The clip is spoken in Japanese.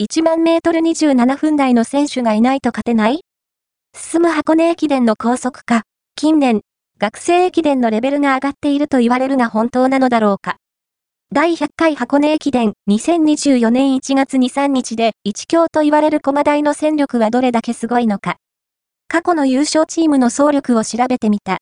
1万メートル27分台の選手がいないと勝てない？進む箱根駅伝の高速化。近年、学生駅伝のレベルが上がっていると言われるが本当なのだろうか。第100回箱根駅伝2024年1月2、3日で一強と言われる駒台の戦力はどれだけすごいのか。過去の優勝チームの総力を調べてみた。